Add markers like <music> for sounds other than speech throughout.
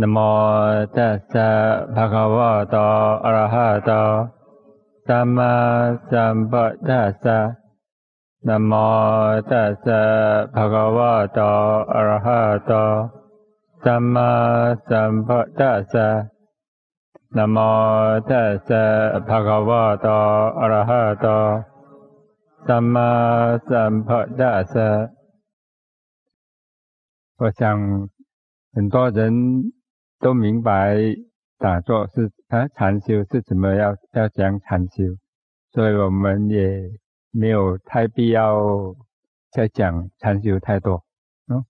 นะโมตัสสะภะคะวะโตอะระหะโตสัมมาสัมพุทธัสสะนะโมตัสสะภะคะวะโตอะระหะโตสัมมาสัมพุทธัสสะนะโมตัสสะภะคะวะโตอะระหะโตสัมมาสัมพุทธัสสะ我想很多人 都明白打坐是啊禅修是怎么要要讲禅修，所以我们也没有太必要再讲禅修太多，嗯，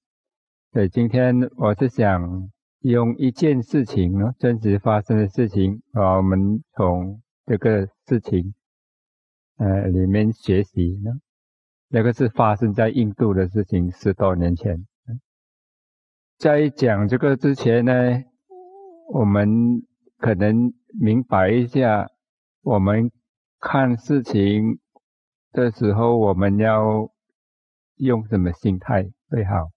所以今天我是想用一件事情呢，真实发生的事情啊，我们从这个事情呃里面学习呢，那个是发生在印度的事情，十多年前。在讲这个之前呢，我们可能明白一下，我们看事情的时候，我们要用什么心态会好？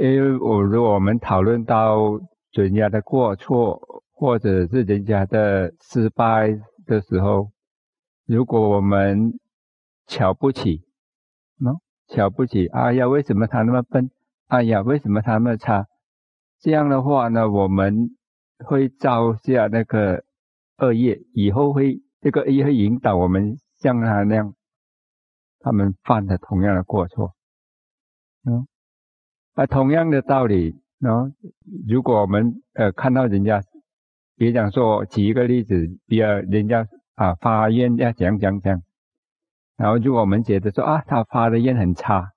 因为我如果我们讨论到人家的过错，或者是人家的失败的时候，如果我们瞧不起，喏，瞧不起，哎呀，为什么他那么笨？哎呀，为什么他那么差？这样的话呢，我们会造下那个恶业，以后会这个业会引导我们像他那样，他们犯的同样的过错。嗯，啊，同样的道理，喏，如果我们呃看到人家，比如讲说，举一个例子，比如人家啊发愿要讲讲讲，然后如果我们觉得说啊，他发的愿很差，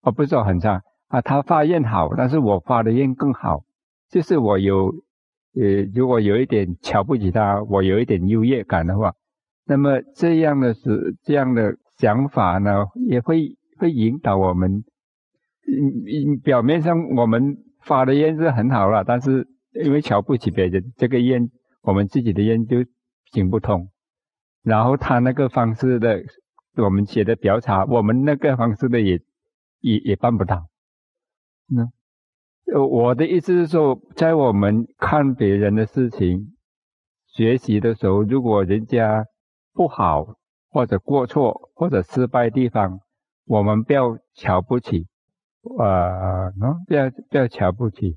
哦，不是说很差。啊，他发愿好，但是我发的愿更好，就是我有，呃，如果有一点瞧不起他，我有一点优越感的话，那么这样的是这样的想法呢，也会会引导我们，嗯，表面上我们发的愿是很好了，但是因为瞧不起别人，这个愿我们自己的愿就行不通，然后他那个方式的，我们写的表查，我们那个方式的也也也办不到。那，呃，我的意思是说，在我们看别人的事情、学习的时候，如果人家不好或者过错或者失败地方，我们不要瞧不起，啊，喏，不要不要瞧不起。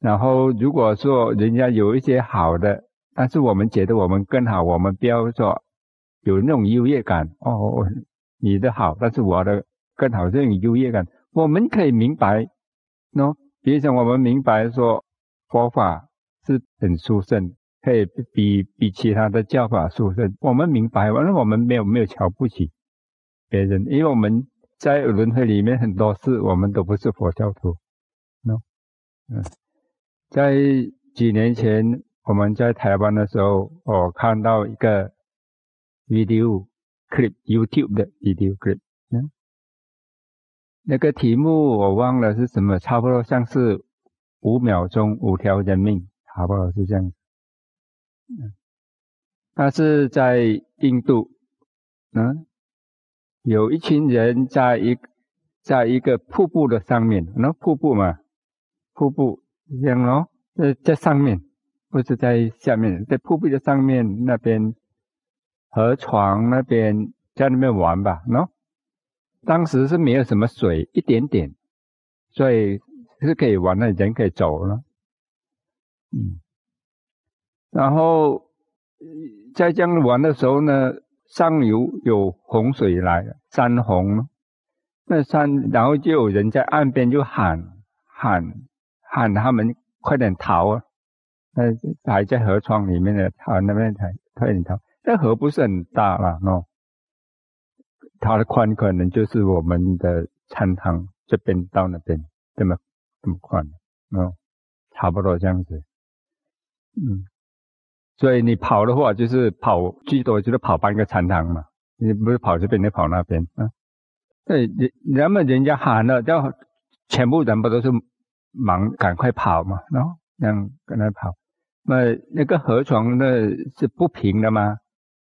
然后，如果说人家有一些好的，但是我们觉得我们更好，我们不要说有那种优越感。哦，你的好，但是我的更好，这种优越感。我们可以明白，喏，比如讲，我们明白说佛法是很殊胜，可以比比其他的教法殊胜。我们明白，完了我们没有没有瞧不起别人，因为我们在轮回里面很多事，我们都不是佛教徒，喏，嗯，在几年前我们在台湾的时候，我看到一个 video clip，YouTube 的 video clip，那个题目我忘了是什么，差不多像是五秒钟五条人命，差不多是这样。嗯，他是在印度，嗯，有一群人在一在一个瀑布的上面，那瀑布嘛，瀑布这样咯，在在上面，不是在下面，在瀑布的上面那边，河床那边在那边玩吧，喏。当时是没有什么水，一点点，所以是可以玩的，人可以走了。嗯，然后在这样玩的时候呢，上游有洪水来了，山洪，那山，然后就有人在岸边就喊喊喊他们快点逃啊！那还在河床里面的，他那边才快点逃。那河不是很大了，喏。它的宽可能就是我们的餐堂这边到那边这么这么宽，哦，差不多这样子，嗯，所以你跑的话就是跑最多就是跑半个餐堂嘛，你不是跑这边你跑那边啊？对，人人们人家喊了，叫全部人不都是忙赶快跑嘛，然后这样跟他跑，那那个河床那是不平的吗？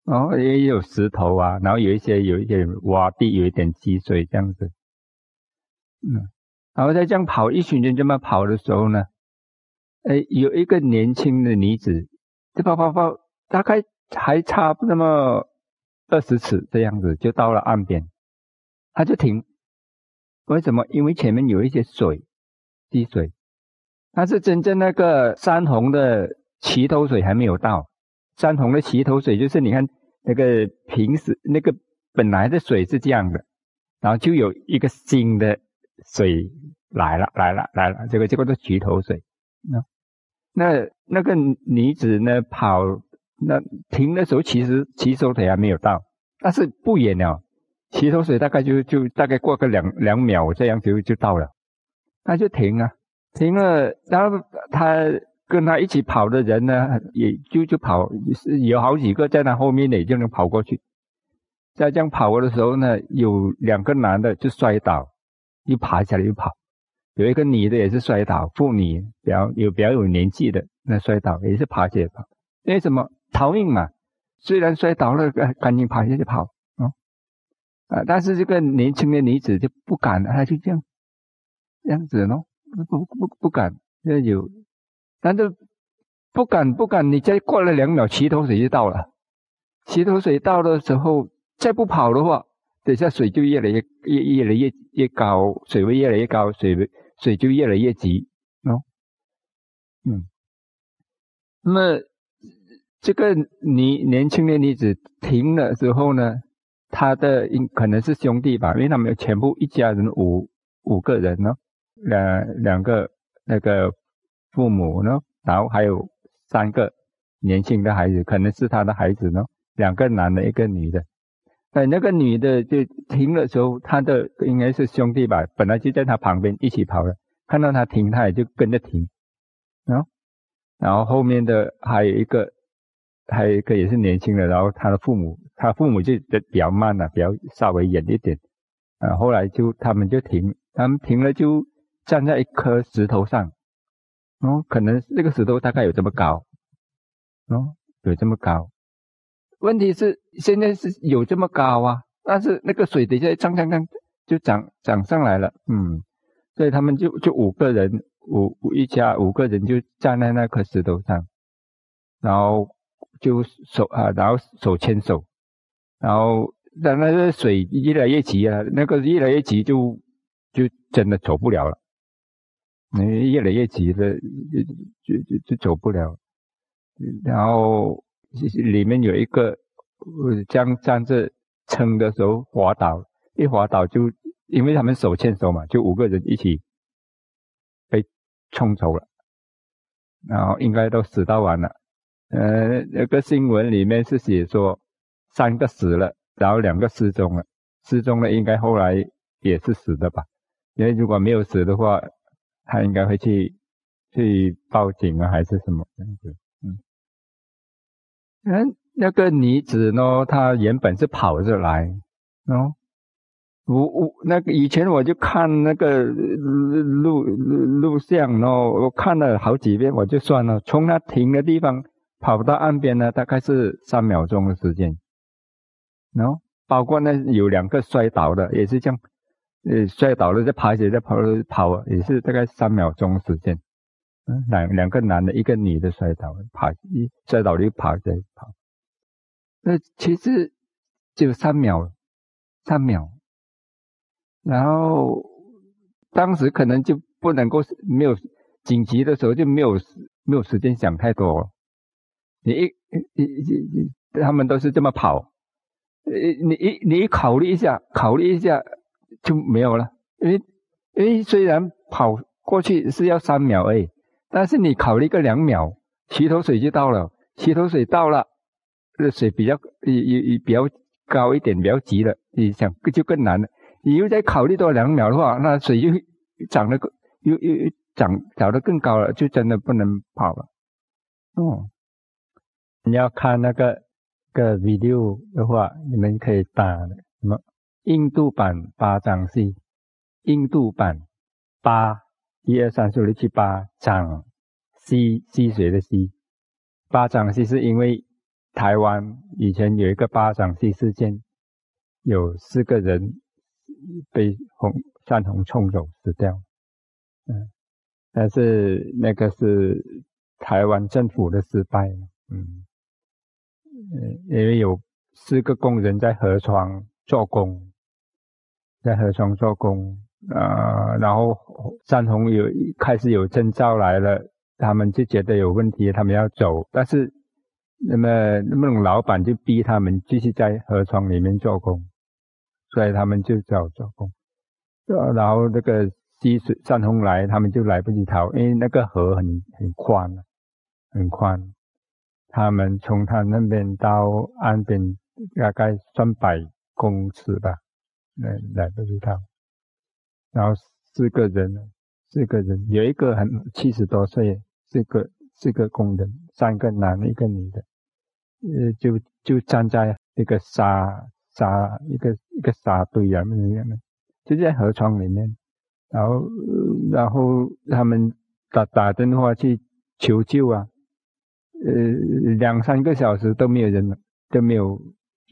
然后也有石头啊，然后有一些有一点洼地，有一点积水这样子，嗯，然后在这样跑，一群人这么跑的时候呢，哎，有一个年轻的女子，就跑跑跑，大概还差不那么二十尺这样子，就到了岸边，他就停。为什么？因为前面有一些水积水，但是真正那个山洪的齐头水还没有到。山洪的齐头水就是你看那个平时那个本来的水是这样的，然后就有一个新的水来了来了来了，这个这个叫齐头水。那那那个女子呢跑那停的时候，其实齐头水还没有到，但是不远了。齐头水大概就就大概过个两两秒这样就就到了，那就停啊，停了，然后他跟他一起跑的人呢，也就就跑，有好几个在他后面也就能跑过去。在这样跑的时候呢，有两个男的就摔倒，又爬起来又跑，有一个女的也是摔倒，妇女比较有比较有年纪的那摔倒也是爬起来跑，为什么逃命嘛？虽然摔倒了，赶紧爬下去跑。啊！啊但是这个年轻的女子就不敢，她就这样这样子咯，不不不不敢，要有，但是不敢不敢，你再过了两秒，齐头水就到了。齐头水到的时候，再不跑的话，等下水就越来越越越来越越高，水位越来越高，水位水就越来越急哦。嗯，那么这个女年轻的女子停了之后呢？他的应可能是兄弟吧，因为他们全部一家人五五个人呢，两两个那个父母呢，然后还有三个年轻的孩子，可能是他的孩子呢，两个男的，一个女的。哎，那个女的就停的时候，他的应该是兄弟吧，本来就在他旁边一起跑的，看到他停，他也就跟着停，然后，然后后面的还有一个。还有一个也是年轻的，然后他的父母，他父母就比较慢了，比较稍微远一点，啊，后来就他们就停，他们停了就站在一颗石头上，哦，可能那个石头大概有这么高，哦，有这么高，问题是现在是有这么高啊，但是那个水底下涨涨涨就涨涨上来了，嗯，所以他们就就五个人，五一家五个人就站在那颗石头上，然后。就手啊，然后手牵手，然后让那个水越来越急啊，那个越来越急就就真的走不了了，你越来越急了，就就就走不了。然后里面有一个这样站着撑的时候滑倒，一滑倒就因为他们手牵手嘛，就五个人一起被冲走了，然后应该都死到完了。呃，那个新闻里面是写说三个死了，然后两个失踪了。失踪了应该后来也是死的吧？因为如果没有死的话，他应该会去去报警啊，还是什么样子？嗯，嗯，那个女子呢，她原本是跑着来，哦，我我那个以前我就看那个录录录像哦，我看了好几遍，我就算了，从她停的地方。跑到岸边呢，大概是三秒钟的时间，然后包括那有两个摔倒的，也是这样，呃，摔倒了再爬起来再跑跑，也是大概三秒钟时间。嗯，两两个男的，一个女的摔倒，爬一摔倒就爬再跑，那其实就三秒，三秒，然后当时可能就不能够没有紧急的时候就没有没有时间想太多。你一、你、你、你，他们都是这么跑，呃，你一、你一考虑一下，考虑一下就没有了，因为因为虽然跑过去是要三秒哎，但是你考虑个两秒，洗头水就到了，洗头水到了，这水比较也也也比较高一点，比较急了，你想就更难了。你又再考虑多两秒的话，那水就涨得又又又涨涨得更高了，就真的不能跑了，哦。你要看那个个 video 的话，你们可以打什么印度版巴掌溪，印度版巴一二三四五六七八掌溪溪水的溪，巴掌溪是因为台湾以前有一个巴掌溪事件，有四个人被洪山洪冲走死掉，嗯，但是那个是台湾政府的失败，嗯，因为有四个工人在河床做工，在河床做工啊，然后山洪有开始有征兆来了，他们就觉得有问题，他们要走，但是那么那么老板就逼他们继续在河床里面做工，所以他们就走做工，然后那个。积水山洪来，他们就来不及逃，因为那个河很很宽，很宽。他们从他那边到岸边大概三百公尺吧，来来不及逃。然后四个人，四个人有一个很七十多岁，四个四个工人，三个男一个女的，呃，就就站在一个沙沙一个一个沙堆啊，那样就在河床里面。然后，然后他们打打电话去求救啊，呃，两三个小时都没有人了，都没有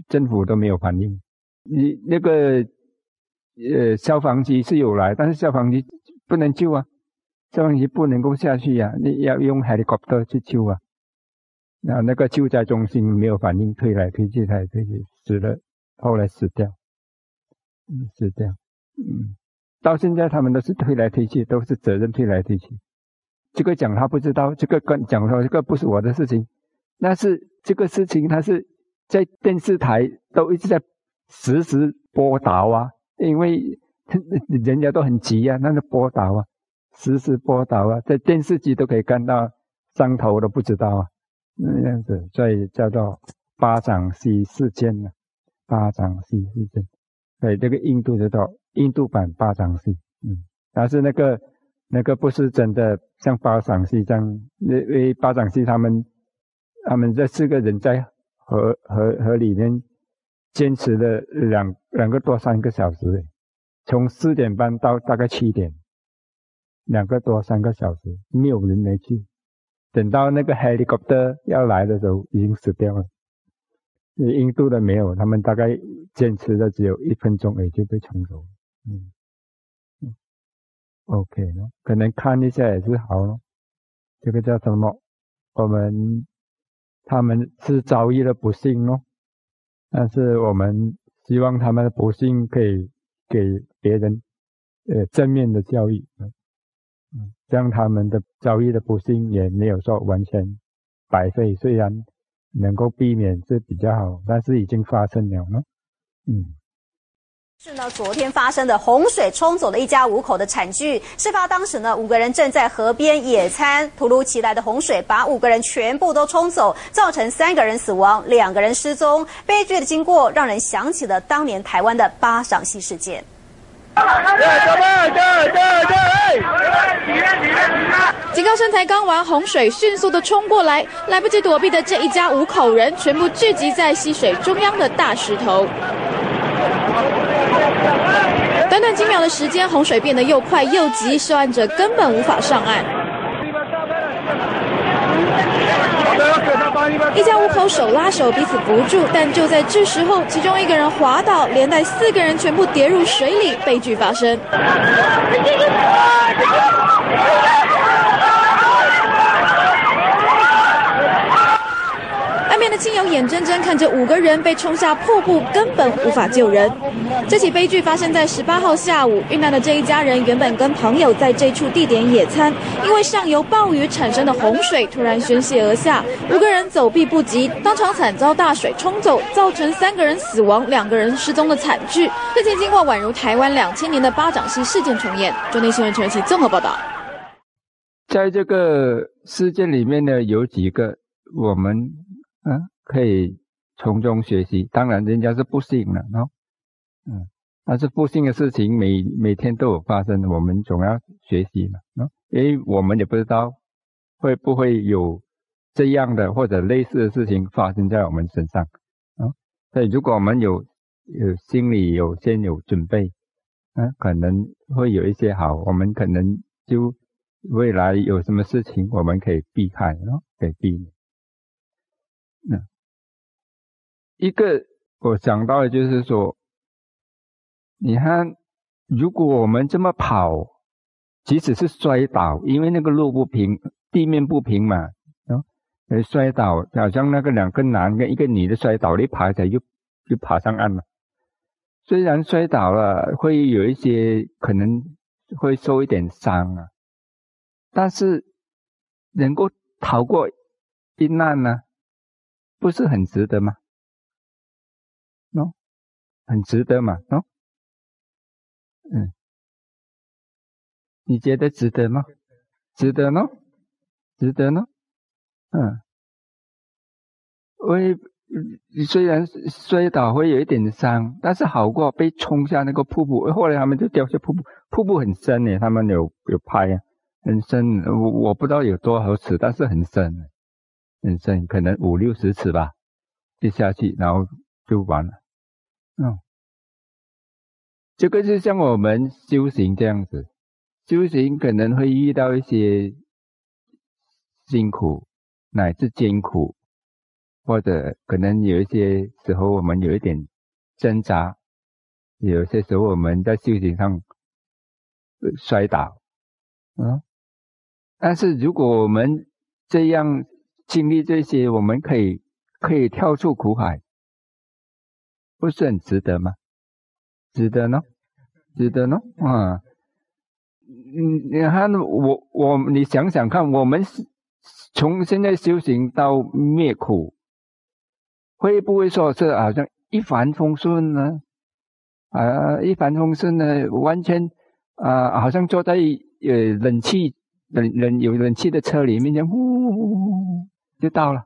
政府都没有反应。你那个呃消防局是有来，但是消防局不能救啊，消防局不能够下去呀，你要用 helicopter 去救啊。然后那个救灾中心没有反应，推来推去，推来推去，死了，后来死掉，死掉，嗯。到现在，他们都是推来推去，都是责任推来推去。这个讲他不知道，这个跟讲说这个不是我的事情，那是这个事情，他是在电视台都一直在实时播导啊，因为 <laughs> 人家都很急啊，那个播导啊，实时播导啊，在电视机都可以看到，上头都不知道啊，那样子，所以叫做巴掌溪事件呢，巴掌溪事件，对这个印度知道。印度版巴掌戏，嗯，但是那个那个不是真的像巴掌戏这样，因为巴掌戏他们他们这四个人在河河河里面坚持了两两个多三个小时，从四点半到大概七点，两个多三个小时，没有人没去，等到那个 helicopter 要来的时候，已经死掉了。印度的没有，他们大概坚持的只有一分钟，也就被冲走了。嗯，OK 咯，可能看一下也是好咯。这个叫什么？我们他们是遭遇了不幸咯，但是我们希望他们的不幸可以给别人呃正面的教育，嗯，这样他们的遭遇的不幸也没有说完全白费，虽然能够避免是比较好，但是已经发生了呢，嗯。是呢，昨天发生的洪水冲走了一家五口的惨剧。事发当时呢，五个人正在河边野餐，突如其来的洪水把五个人全部都冲走，造成三个人死亡，两个人失踪。悲剧的经过让人想起了当年台湾的八掌溪事件。警告声才刚完，洪水迅速的冲过来，来不及躲避的这一家五口人全部聚集在溪水中央的大石头。短短几秒的时间，洪水变得又快又急，涉案者根本无法上岸。一家五口手拉手，彼此扶住，但就在这时候，其中一个人滑倒，连带四个人全部跌入水里，悲剧发生。亲友眼睁睁看着五个人被冲下瀑布，根本无法救人。这起悲剧发生在十八号下午，遇难的这一家人原本跟朋友在这处地点野餐，因为上游暴雨产生的洪水突然宣泄而下，五个人走避不及，当场惨遭大水冲走，造成三个人死亡、两个人失踪的惨剧。事件经过宛如台湾两千年的巴掌溪事件重演。中内新闻陈仁奇综合报道。在这个事件里面呢，有几个我们。嗯，可以从中学习。当然，人家是不幸了，喏，嗯，但是不幸的事情每每天都有发生，我们总要学习嘛，喏，因为我们也不知道会不会有这样的或者类似的事情发生在我们身上，啊，所以如果我们有有心里有先有准备，嗯，可能会有一些好，我们可能就未来有什么事情我们可以避开，喏，可以避免。那一个我想到的就是说，你看，如果我们这么跑，即使是摔倒，因为那个路不平，地面不平嘛，啊，摔倒，好像那个两个男跟一个女的摔倒，你爬起来就就爬上岸了。虽然摔倒了，会有一些可能会受一点伤啊，但是能够逃过一难呢，不是很值得吗？喏，很值得嘛，喏，嗯。你觉得值得吗？值得呢，值得呢，嗯，会虽然摔倒会有一点伤，但是好过被冲下那个瀑布。后来他们就掉下瀑布，瀑布很深呢，他们有有拍啊，很深，我我不知道有多少尺，但是很深，很深，可能五六十尺吧，就下去，然后就完了。嗯，这个就像我们修行这样子。修行可能会遇到一些辛苦乃至艰苦，或者可能有一些时候我们有一点挣扎，有些时候我们在修行上摔倒，嗯，但是如果我们这样经历这些，我们可以可以跳出苦海，不是很值得吗？值得呢，值得呢，啊。嗯，你看我我你想想看，我们从现在修行到灭苦，会不会说是好像一帆风顺呢？啊，一帆风顺呢，完全啊，好像坐在呃冷气冷冷有冷气的车里面，呼就到了。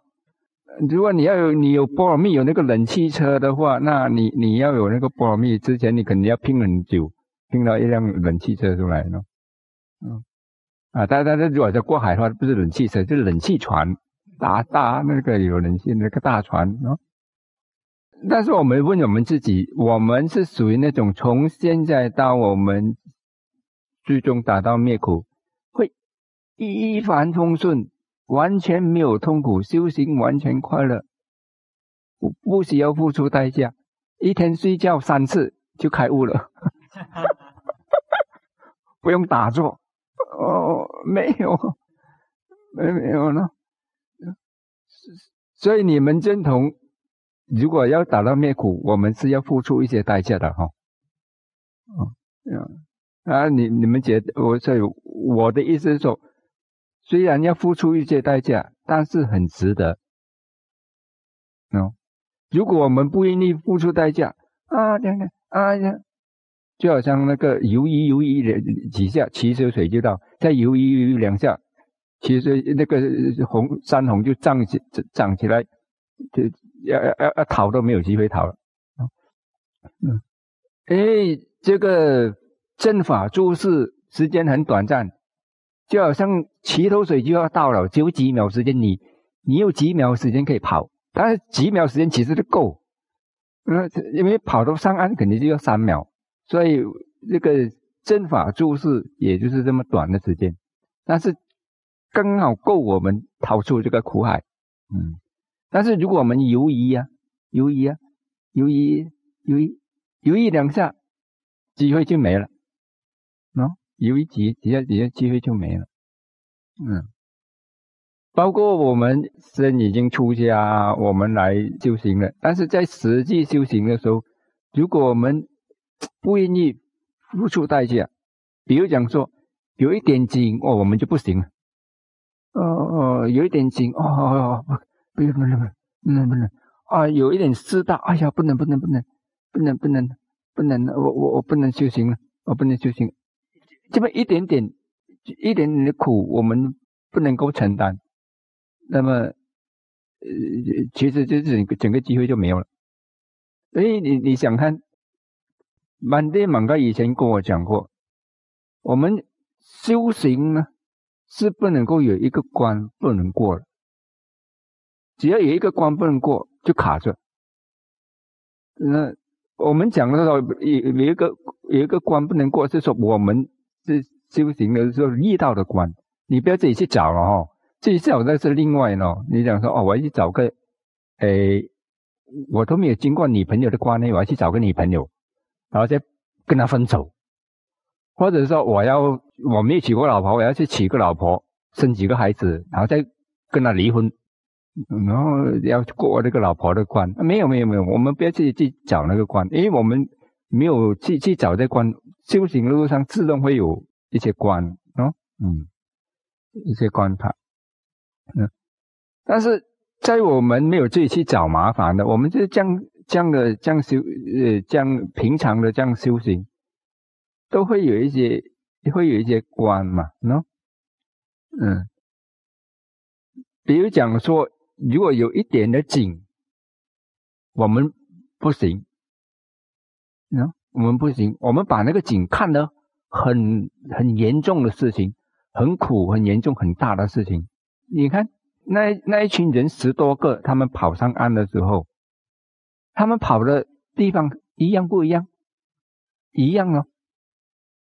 如果你要有你有波罗蜜有那个冷汽车的话，那你你要有那个波罗蜜之前，你肯定要拼很久，拼到一辆冷汽车出来呢。嗯，啊，但但是如果在过海的话，不是冷气车，就是冷气船，大大那个有冷气那个大船啊。但是我们问我们自己，我们是属于那种从现在到我们最终达到灭苦，会一帆风顺，完全没有痛苦，修行完全快乐，不不需要付出代价，一天睡觉三次就开悟了，<laughs> 不用打坐。哦，没有，没没有呢。所以你们认同，如果要达到灭苦，我们是要付出一些代价的哈。啊，啊，你你们觉得，我所以我的意思是说，虽然要付出一些代价，但是很值得。哦，如果我们不愿意付出代价，啊，等等，啊呀。就好像那个游一游一两几下，其实水就到；再游一游一两下，其实那个红山洪就涨起涨起来，就要要要要逃都没有机会逃了。嗯，哎，这个阵法注释时间很短暂，就好像齐头水就要到了，只有几秒时间，你你有几秒时间可以跑，但是几秒时间其实就够，嗯，因为跑到上岸肯定就要三秒。所以这个阵法注释也就是这么短的时间，但是刚好够我们逃出这个苦海。嗯，但是如果我们犹豫呀，犹豫啊，犹豫犹豫犹豫两下，机会就没了。喏，犹豫几几下几下，机会就没了。嗯，包括我们虽然已经出家，我们来修行了，但是在实际修行的时候，如果我们不愿意付出代价，比如讲说有一点紧哦，我们就不行了。哦哦，有一点紧哦哦，不不不能不能不能啊，有一点事大，哎呀，不能不能不能不能不能不能，我我我不能修行了，我不能修行。这么一点点一点点的苦，我们不能够承担，那么呃，其实就整个整个机会就没有了。所以你你想看？满爹满哥以前跟我讲过，我们修行呢是不能够有一个关不能过的，只要有一个关不能过就卡着。那我们讲的时候有有一个有一个关不能过，是说我们是修行的时候遇到的关，你不要自己去找了哈，自己找那是另外呢。你讲说哦，我要去找个，诶，我都没有经过女朋友的关呢，我要去找个女朋友。然后再跟他分手，或者说我要我没有娶过老婆，我要去娶个老婆，生几个孩子，然后再跟他离婚，然后要过这个老婆的关。没有没有没有，我们不要去去找那个关，因为我们没有去去找这关。修行路上自动会有一些关哦，嗯，一些关卡，嗯，但是在我们没有自己去找麻烦的，我们就这样这样的这样修呃这样平常的这样修行，都会有一些会有一些关嘛，喏，嗯，比如讲说，如果有一点的紧，我们不行，喏。我们不行，我们把那个井看得很很严重的事情，很苦、很严重、很大的事情。你看那那一群人十多个，他们跑上岸的时候，他们跑的地方一样不一样？一样哦。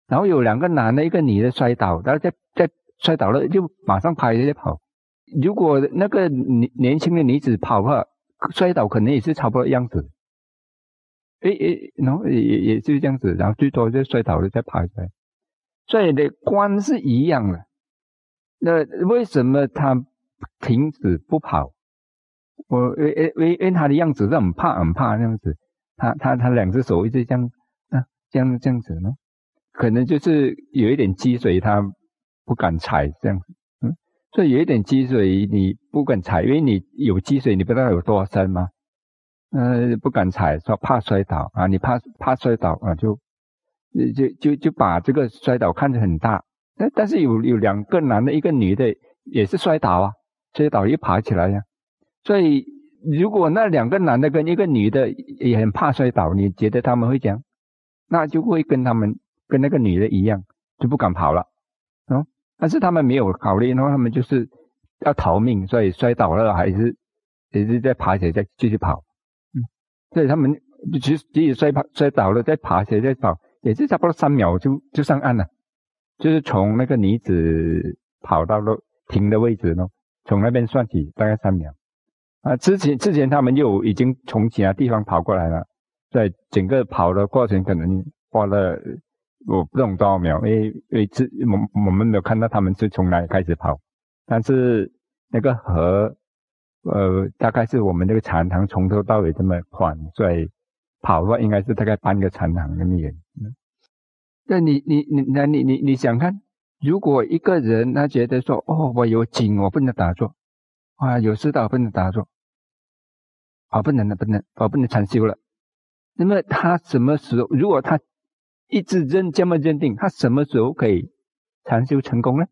然后有两个男的，一个女的摔倒，然后再再摔倒了，就马上拍着跑。如果那个年年轻的女子跑的话，摔倒可能也是差不多样子。诶诶，然后也也也是这样子，然后最多就摔倒了再爬起来，所以的关是一样的。那为什么他停止不跑？我因因因因他的样子是很怕很怕那样子，他他他两只手一直这样啊这样这样子呢，可能就是有一点积水，他不敢踩这样，嗯，所以有一点积水你不敢踩，因为你有积水，你不知道有多深吗？呃，不敢踩，说怕摔倒啊！你怕怕摔倒啊，就就就就把这个摔倒看得很大。但但是有有两个男的，一个女的，也是摔倒啊，摔倒又爬起来呀。所以如果那两个男的跟一个女的也很怕摔倒，你觉得他们会讲？那就会跟他们跟那个女的一样，就不敢跑了啊。但是他们没有考虑，然后他们就是要逃命，所以摔倒了还是也是在爬起来再继续跑。所以他们其实即使摔摔倒了，再爬起来再跑，也是差不多三秒就就上岸了。就是从那个女子跑到了停的位置呢，从那边算起大概三秒。啊，之前之前他们又已经从其他地方跑过来了，在整个跑的过程可能花了我不懂多少秒，因为因为这我我们没有看到他们是从哪里开始跑，但是那个河。呃，大概是我们这个禅堂从头到尾这么宽，所以跑的话应该是大概半个禅堂那么远。那你你你那你你你想看，如果一个人他觉得说，哦，我有紧，我不能打坐，啊，有事道不能打坐，啊，不能了，不能，我不能禅修了。那么他什么时候，如果他一直认这么认定，他什么时候可以禅修成功呢？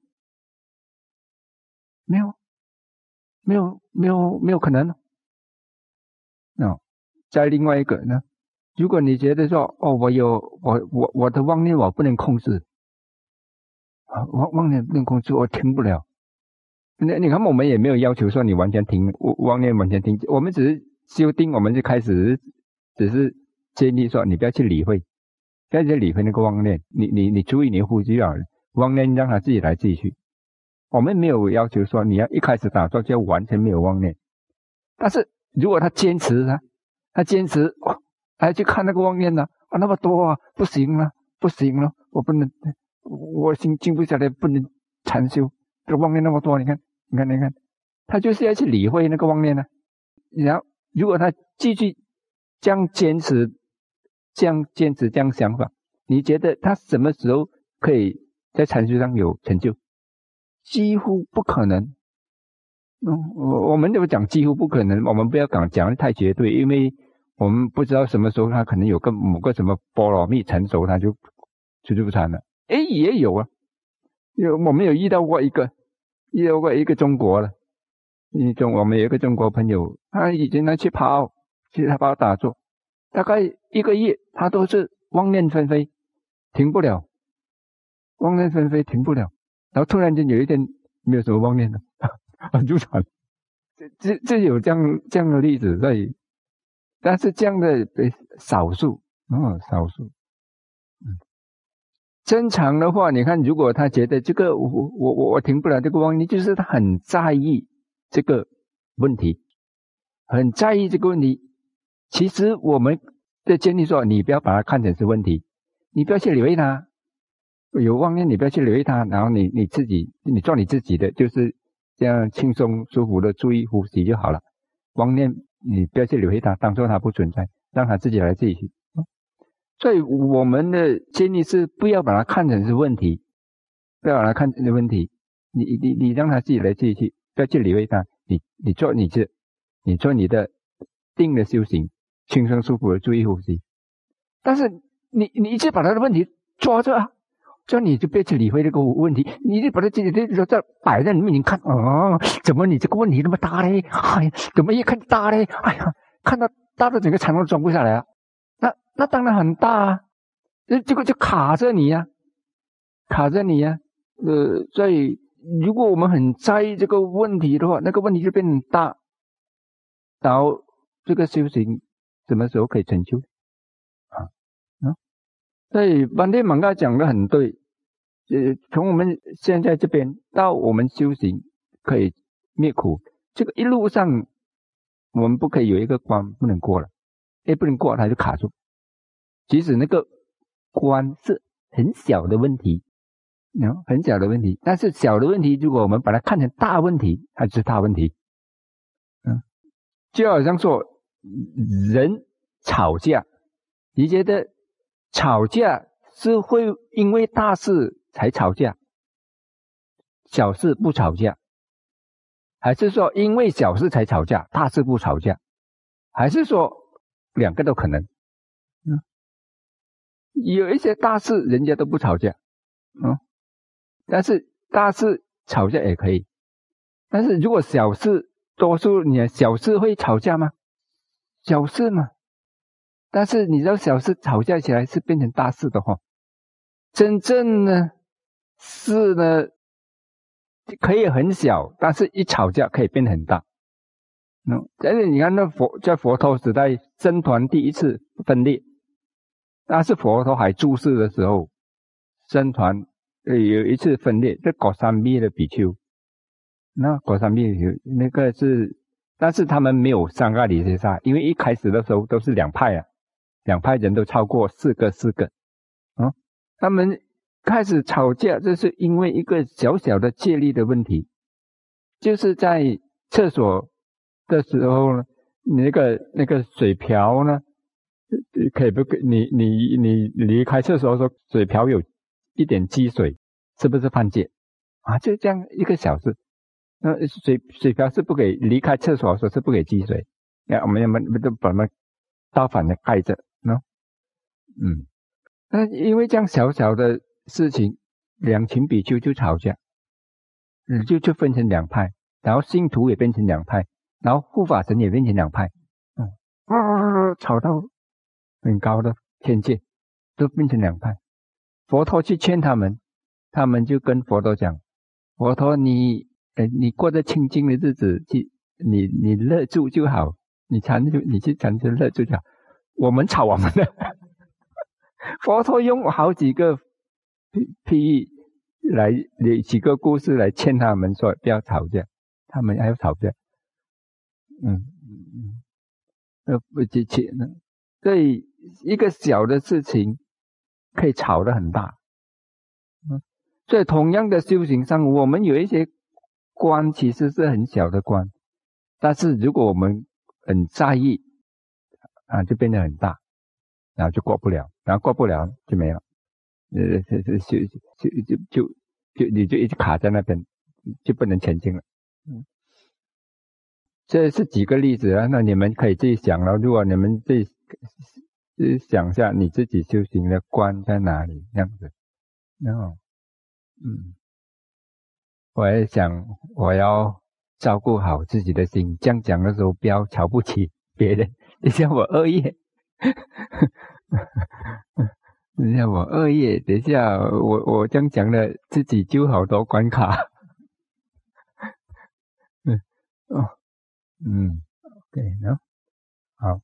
没有。没有没有没有可能，哦，再另外一个呢？如果你觉得说，哦，我有我我我的妄念我不能控制，啊，妄妄念不能控制，我停不了。那你看，我们也没有要求说你完全停妄念，完全停，我们只是修定，我们就开始只是建议说，你不要去理会，不要去理会那个妄念，你你你注意你呼吸啊，妄念让它自己来自己去。我们没有要求说你要一开始打坐就完全没有妄念，但是如果他坚持啊，他坚持哇，还去看那个妄念呢啊那么多啊，不行了，不行了，我不能，我心静不下来，不能禅修，这妄念那么多，你看，你看，你看，他就是要去理会那个妄念呢。然后如果他继续这样坚持，这样坚持这样想法，你觉得他什么时候可以在禅修上有成就？几乎不可能。嗯，我我们怎么讲几乎不可能，我们不要讲讲的太绝对，因为我们不知道什么时候他可能有个某个什么菠萝蜜成熟，他就就就不产了。哎，也有啊，有我们有遇到过一个，遇到过一个中国了，一种我们有一个中国朋友，他以前他去跑，去他跑打坐，大概一个月，他都是妄念纷飞，停不了，妄念纷飞停不了。然后突然间有一天没有什么妄念了，<laughs> 很正常。这这这有这样这样的例子在，但是这样的少数啊少数。正常的话，你看，如果他觉得这个我我我我停不了这个妄念，就是他很在意这个问题，很在意这个问题。其实我们的建议说，你不要把它看成是问题，你不要去理会它。有妄念，你不要去留意它，然后你你自己你做你自己的，就是这样轻松舒服的注意呼吸就好了。妄念你不要去留意它，当做它不存在，让它自己来自己去。所以我们的建议是不要把它看成是问题，不要把它看成是问题。你你你让它自己来自己去，不要去理会它。你你做你这，你做你的定的修行，轻松舒服的注意呼吸。但是你你一直把他的问题抓着，啊叫你就别去理会这个问题。你就把它自己就在摆在你面前看，哦，怎么你这个问题那么大嘞？哎，怎么一看大嘞？哎呀，看到大的整个场都装不下来啊！那那当然很大啊，这这个就卡着你呀，卡着你呀。呃，所以如果我们很在意这个问题的话，那个问题就变大，然后这个修行什么时候可以成就？啊所以班天芒嘎讲的很对，呃，从我们现在这边到我们修行可以灭苦，这个一路上我们不可以有一个关不能过了，哎，不能过它就卡住。即使那个关是很小的问题，嗯，很小的问题，但是小的问题，如果我们把它看成大问题，它就是大问题。嗯，就好像说人吵架，你觉得？吵架是会因为大事才吵架，小事不吵架，还是说因为小事才吵架，大事不吵架，还是说两个都可能？嗯，有一些大事人家都不吵架，嗯，但是大事吵架也可以，但是如果小事，多数你小事会吵架吗？小事嘛。但是你知道小事吵架起来是变成大事的话，真正呢事呢可以很小，但是一吵架可以变很大。嗯，而且你看那佛在佛陀时代僧团第一次分裂，那是佛陀还住世的时候，僧团呃有一次分裂，这果山密的比丘，那果山密有那个是，但是他们没有三个理学萨，因为一开始的时候都是两派啊。两派人都超过四个，四个，啊，他们开始吵架，这是因为一个小小的借力的问题，就是在厕所的时候呢，你那个那个水瓢呢，可以不可你你你离开厕所的时候，水瓢有一点积水，是不是犯戒啊？就这样一个小事，那水水瓢是不给离开厕所的时候是不给积水，那我们要么都把它们倒反的盖着。喏，嗯，那因为这样小小的事情，两群比丘就吵架，嗯，就就分成两派，然后信徒也变成两派，然后护法神也变成两派，嗯，啊，吵到很高的天界，都变成两派。佛陀去劝他们，他们就跟佛陀讲：“佛陀，你，呃，你过着清净的日子，去，你你乐住就好，你禅就你去禅就乐住就好。”我们吵我们的，<laughs> 佛陀用好几个譬譬喻来，几个故事来劝他们说不要吵架，他们还要吵架，嗯嗯，呃不接切呢，所以一个小的事情可以吵得很大，嗯，所以同样的修行上，我们有一些关其实是很小的关，但是如果我们很在意。啊，就变得很大，然后就过不了，然后过不了就没了，呃，就就就就就就你就一直卡在那边，就不能前进了。嗯，这是几个例子啊，那你们可以自己想了。如果你们自己想一下，你自己修行的关在哪里？这样子，然后，嗯，我也想我要照顾好自己的心。这样讲的时候，不要瞧不起别人。你像我二业，等下我二业，等一下我我这样讲了，自己就好多关卡。<laughs> 嗯哦嗯，OK，喏，好，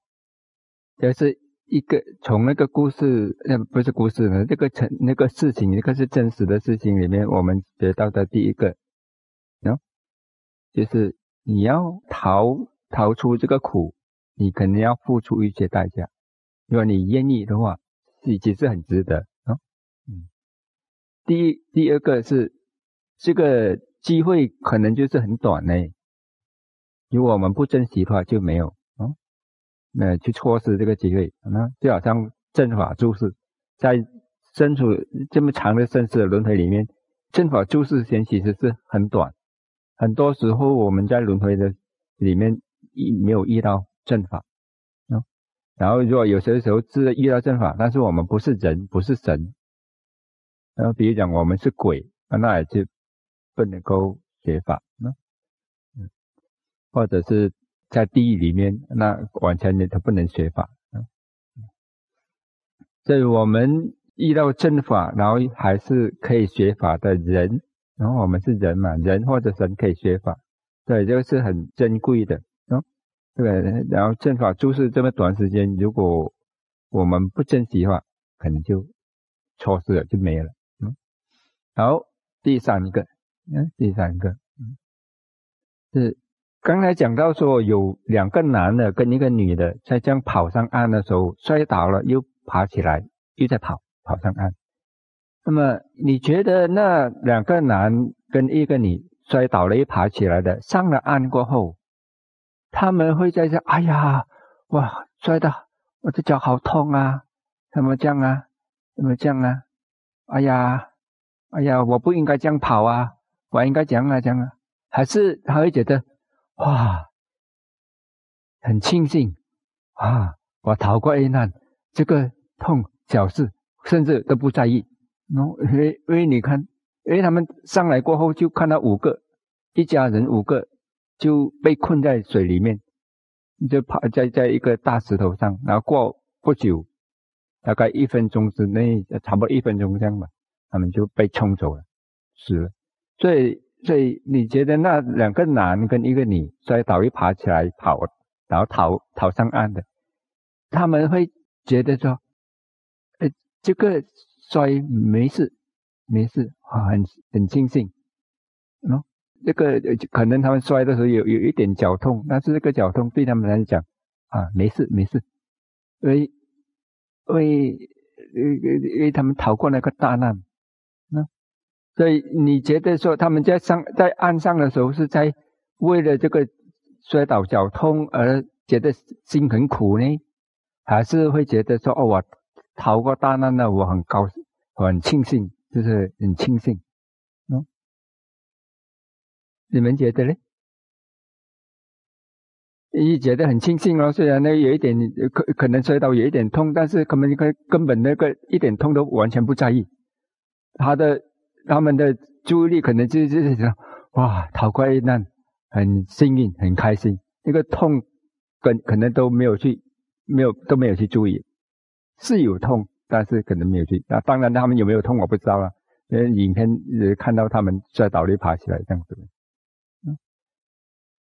这是一个从那个故事，呃，不是故事呢，这个成那个事情，那个是真实的事情里面，我们学到的第一个，喏，就是你要逃逃出这个苦。你肯定要付出一些代价，如果你愿意的话，自己是很值得啊。嗯，第一第二个是这个机会可能就是很短呢。如果我们不珍惜的话，就没有啊，那去错失这个机会。那就好像正法注释，在身处这么长的生死轮回里面，正法注释间其实是很短。很多时候我们在轮回的里面遇没有遇到正法，然后如果有些时候是遇到正法，但是我们不是人，不是神，然后比如讲我们是鬼，那也就不能够学法啊。或者是在地狱里面，那完全你都不能学法啊。所以我们遇到正法，然后还是可以学法的人，然后我们是人嘛，人或者神可以学法，对，这个是很珍贵的。对，然后正法就是这么短时间，如果我们不珍惜的话，可能就错失了，就没了。嗯，好，第三个，嗯，第三个，嗯，是。刚才讲到说有两个男的跟一个女的在这样跑上岸的时候摔倒了，又爬起来，又在跑跑上岸。那么你觉得那两个男跟一个女摔倒了又爬起来的上了岸过后，他们会在这哎呀，哇，摔的我的脚好痛啊，怎么这样啊，怎么这样啊？哎呀，哎呀，我不应该这样跑啊，我应该这样啊这样啊，还是他会觉得？哇，很庆幸啊！我逃过一难，这个痛小事，甚至都不在意。喏，因为因为你看，因为他们上来过后，就看到五个一家人，五个就被困在水里面，就爬在在一个大石头上，然后过不久，大概一分钟之内，差不多一分钟这样吧，他们就被冲走了，死了。所以。所以你觉得那两个男跟一个女摔倒又爬起来跑，然后逃逃上岸的，他们会觉得说，呃，这个摔没事，没事，很很庆幸，喏，这个可能他们摔的时候有有一点脚痛，但是这个脚痛对他们来讲啊，没事没事，因为因为为他们逃过那个大难。那所以你觉得说他们在上在岸上的时候是在为了这个摔倒脚痛而觉得心很苦呢，还是会觉得说哦我逃过大难了，我很高兴，我很庆幸，就是很庆幸，你们觉得呢？你觉得很庆幸哦，虽然呢有一点可可能摔倒有一点痛，但是根本根根本那个一点痛都完全不在意，他的。他们的注意力可能就是就是，哇，逃过一难，很幸运，很开心。那个痛，跟可能都没有去，没有都没有去注意，是有痛，但是可能没有去。那当然，他们有没有痛我不知道了。因为影片也看到他们在倒立爬起来这样子，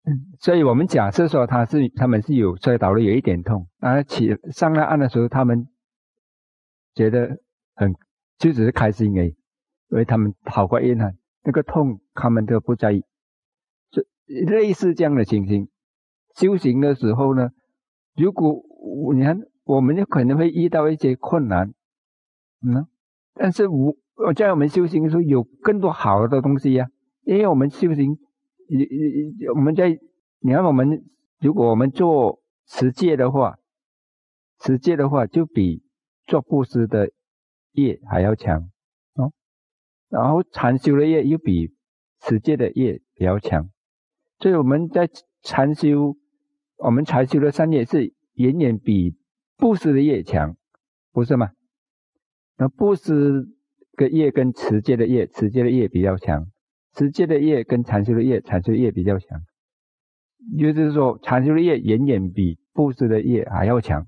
嗯，所以我们假设说他是他们是有摔倒了有一点痛，而起上了岸的时候，他们觉得很就只是开心而已。因为他们跑过一难，那个痛他们都不在意，就类似这样的情形。修行的时候呢，如果你看，我们就可能会遇到一些困难，嗯，但是我我在我们修行的时候有更多好的东西呀，因为我们修行，你我们在你看我们，如果我们做持戒的话，持戒的话就比做布施的业还要强哦。然后禅修的业又比持戒的业比较强，所以我们在禅修，我们禅修的善业是远远比布施的业强，不是吗？那布施的业跟持戒的业，持戒的业比较强，持戒的业跟禅修的业，禅修的业比较强，也就是说禅修的业远远比布施的业还要强。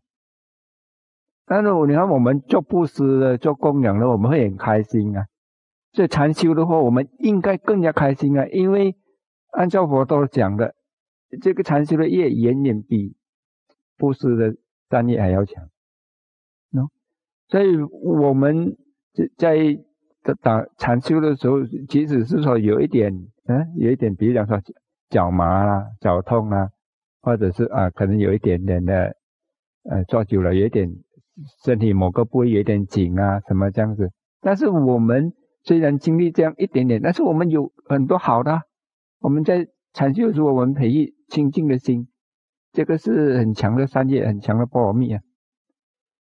但是你看我们做布施的、做供养的，我们会很开心啊。这禅修的话，我们应该更加开心啊！因为按照佛陀讲的，这个禅修的业远远比布施的善业还要强。喏，所以我们在在这打禅修的时候，即使是说有一点，嗯，有一点，比如讲说脚麻啦、脚痛啊，或者是啊，可能有一点点的，呃，坐久了有点身体某个部位有点紧啊，什么这样子，但是我们。虽然经历这样一点点，但是我们有很多好的。我们在禅修的时候，我们培育清净的心，这个是很强的善业，很强的波罗蜜啊。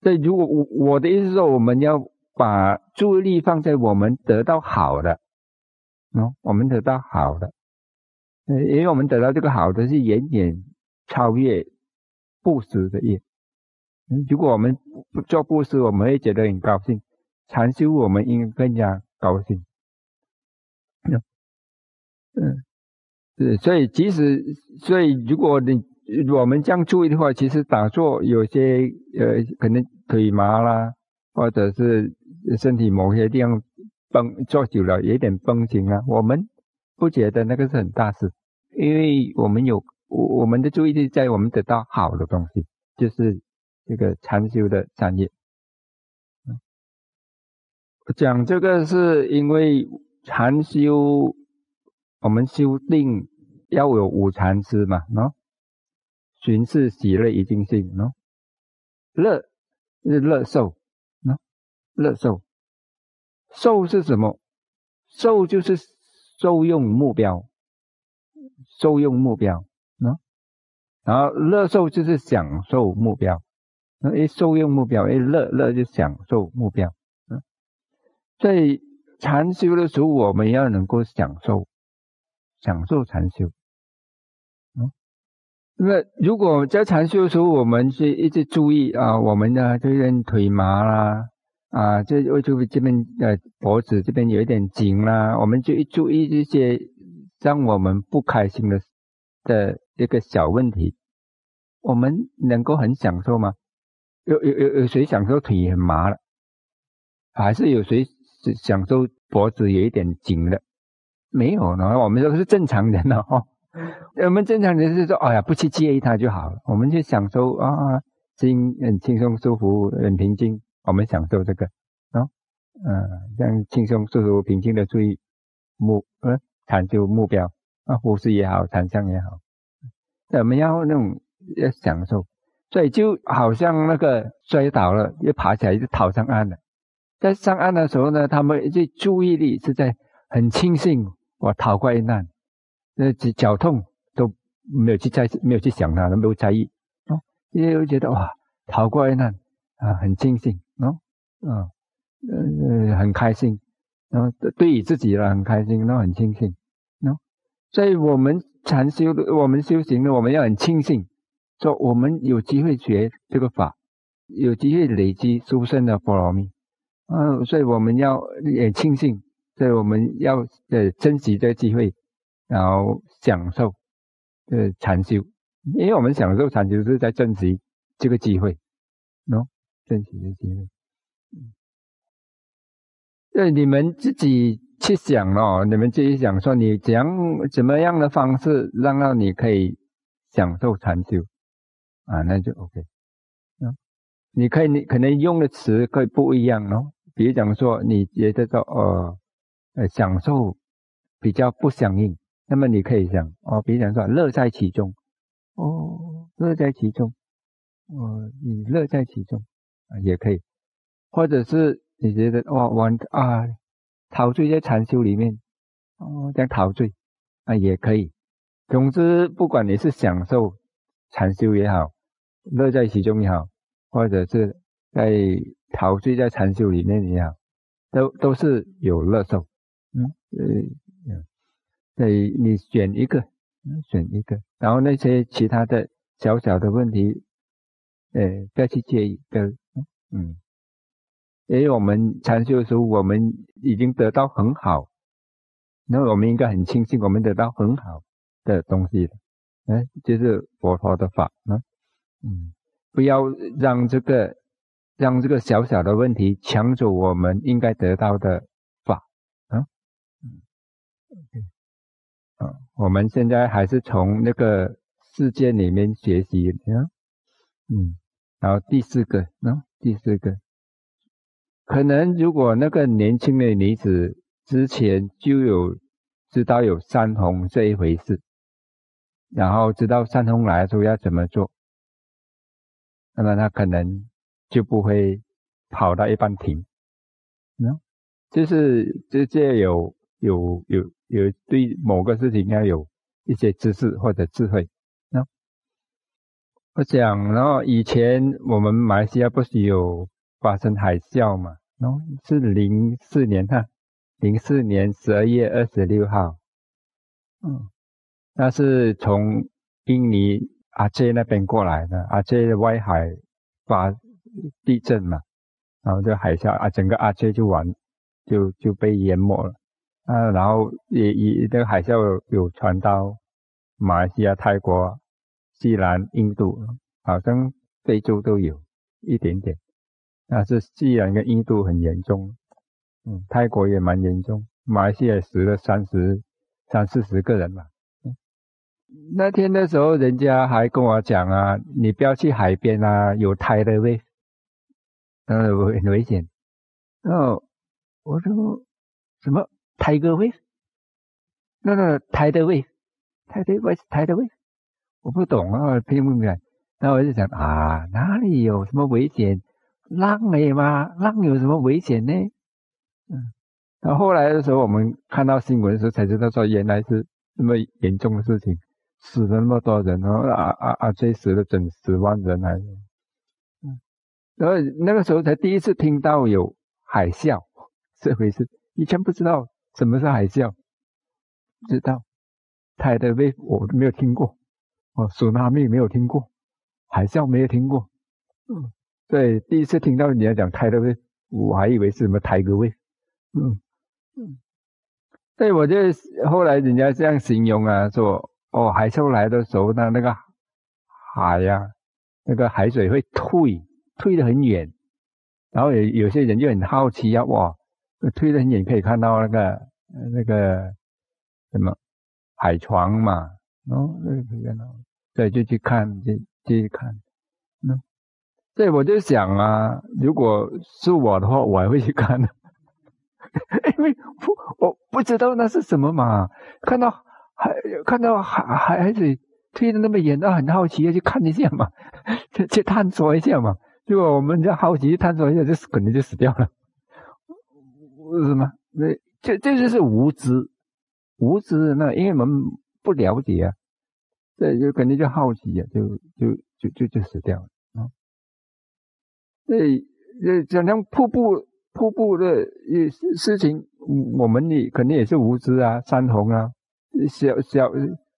所以，如果我我的意思是说，我们要把注意力放在我们得到好的，喏，我们得到好的，呃，因为我们得到这个好的是远远超越布施的业。如果我们不做布施，我们会觉得很高兴；禅修，我们应该更加高兴。嗯，所以即使，所以如果你我们这样注意的话，其实打坐有些呃，可能腿麻啦，或者是身体某些地方绷，坐久了有点绷紧啊，我们不觉得那个是很大事，因为我们有我我们的注意力在我们得到好的东西，就是这个禅修的产业。讲这个是因为禅修，我们修定要有五禅师嘛，喏。寻是喜乐一定性，喏，乐是乐受，乐受，受是什么？受就是受用目标，受用目标，喏，然后乐受就是享受目标，那一受用目标，一乐乐就享受目标，嗯，在禅修的时候，我们要能够享受，享受禅修。那，如果在禅修的时候，我们是一直注意啊，我们的这边腿麻啦，啊，这就这边呃脖子这边有一点紧啦，我们就一注意这些让我们不开心的的一个小问题，我们能够很享受吗？有有有有谁享受腿很麻了？还是有谁享受脖子有一点紧的？没有呢，我们都是正常人了哈。我们正常人是说，哎呀，不去介意它就好了。我们去享受啊，心很轻松、舒服、很平静。我们享受这个啊，嗯，这样轻松、舒服、平静的注意目呃探究目标啊，呼吸也好，禅相也好，我们要那种要享受。所以就好像那个摔倒了，又爬起来，就逃上岸了。在上岸的时候呢，他们这注意力是在很庆幸我逃过一难。那脚脚痛都没有去在没有去想它，都没有在意哦，因为觉得哇，逃过一难啊，很庆幸，啊，呃，很开心，然后对于自己了很开心，那很庆幸喏。所以我们禅修的，我们修行的，我们要很庆幸，说我们有机会学这个法，有机会累积殊胜的波罗蜜，嗯，所以我们要也庆幸，所以我们要呃珍惜这个机会。然后享受呃禅修，因为我们享受禅修是在珍惜这个机会，喏，珍惜的机会。呃，你们自己去想哦，你们自己想说，你怎样怎么样的方式让到你可以享受禅修啊？那就 OK。嗯，你可以你可能用的词可以不一样哦，比如讲说，你觉得说呃呃享受比较不相应。那么你可以想哦，比如讲说乐在其中，哦，乐在其中，哦，你乐在其中啊，也可以，或者是你觉得哇，我啊，陶醉在禅修里面，哦，这样陶醉啊，也可以。总之，不管你是享受禅修也好，乐在其中也好，或者是在陶醉在禅修里面也好，都都是有乐受，嗯，呃。对，你选一个，选一个，然后那些其他的小小的问题，呃，不要去介意，不要，嗯，因为我们禅修的时候，我们已经得到很好，那我们应该很庆幸我们得到很好的东西了，哎，就是佛陀的法，嗯，嗯，不要让这个让这个小小的问题抢走我们应该得到的法，啊，嗯。我们现在还是从那个事件里面学习，啊，嗯，然后第四个，喏，第四个，可能如果那个年轻的女子之前就有知道有山洪这一回事，然后知道山洪来的时候要怎么做，那么她可能就不会跑到一半停，喏，就是直接有有有有对某个事情要有一些知识或者智慧。那我想，然后以前我们马来西亚不是有发生海啸嘛？是零四年哈，零四年十二月二十六号，嗯，那是从印尼阿杰那边过来的，阿杰的外海发地震嘛，然后就海啸啊，整个阿杰就完。就就被淹没了啊，然后也也那个海啸有有传到马来西亚、泰国、西兰、印度，好像非洲都有一点点。那是既然跟印度很严重，嗯，泰国也蛮严重，马来西亚死了三十三四十个人吧。那天的时候，人家还跟我讲啊，你不要去海边啊，有胎的危，呃，很危险。哦。我说什么泰戈威？那那泰德威，泰德威是泰德威，我不懂啊，听不明白。然后我就想啊，哪里有什么危险？浪没吗？浪有什么危险呢？嗯，然后后来的时候，我们看到新闻的时候才知道，说原来是那么严重的事情，死了那么多人，然后啊啊啊，最死了整十万人还，嗯，然后那个时候才第一次听到有海啸。这回事，以前不知道什么是海啸，不知道，泰的威我都没有听过，哦，索纳密没有听过，海啸没有听过，嗯，对，第一次听到你要讲泰的威，我还以为是什么泰格味，嗯嗯，所以我就后来人家这样形容啊，说哦，海啸来的时候呢，那个海呀，那个海水会退，退得很远，然后有有些人就很好奇啊，哇。退得很远，可以看到那个那个什么海床嘛，哦，那个看到，对，就去看，就去看，嗯，所以我就想啊，如果是我的话，我还会去看的，<laughs> 因为我我不知道那是什么嘛，看到孩看到孩孩子推的那么远，那很好奇要去看一下嘛，<laughs> 去去探索一下嘛，如果我们就好奇探索一下，就肯定就死掉了。为什么？那这这就是无知，无知。那因为我们不了解啊，这就肯定就好奇啊，就就就就就死掉了啊。这这讲像瀑布瀑布的事事情，我们也肯定也是无知啊。山洪啊，小小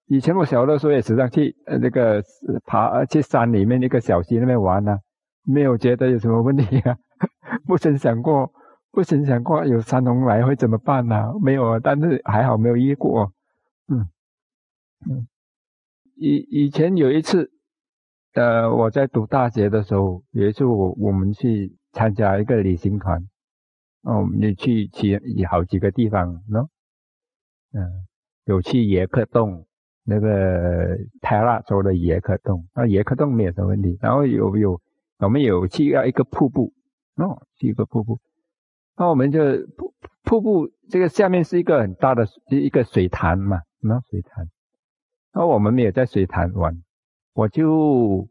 以前我小的时候也时常去呃那个爬去山里面那个小溪那边玩啊，没有觉得有什么问题啊，<laughs> 不曾想过。不曾想过有山洪来会怎么办呢？没有，但是还好没有遇过。嗯嗯，以以前有一次，呃，我在读大学的时候，有一次我我们去参加一个旅行团，哦，我们去去好几个地方喏，嗯，有去耶克洞，那个泰拉州的耶克洞，那耶克洞没有什么问题。然后有有我们有去要一个瀑布，喏，去一个瀑布。那我们就瀑瀑布，这个下面是一个很大的一个水潭嘛，那水潭。那我们没有在水潭玩，我就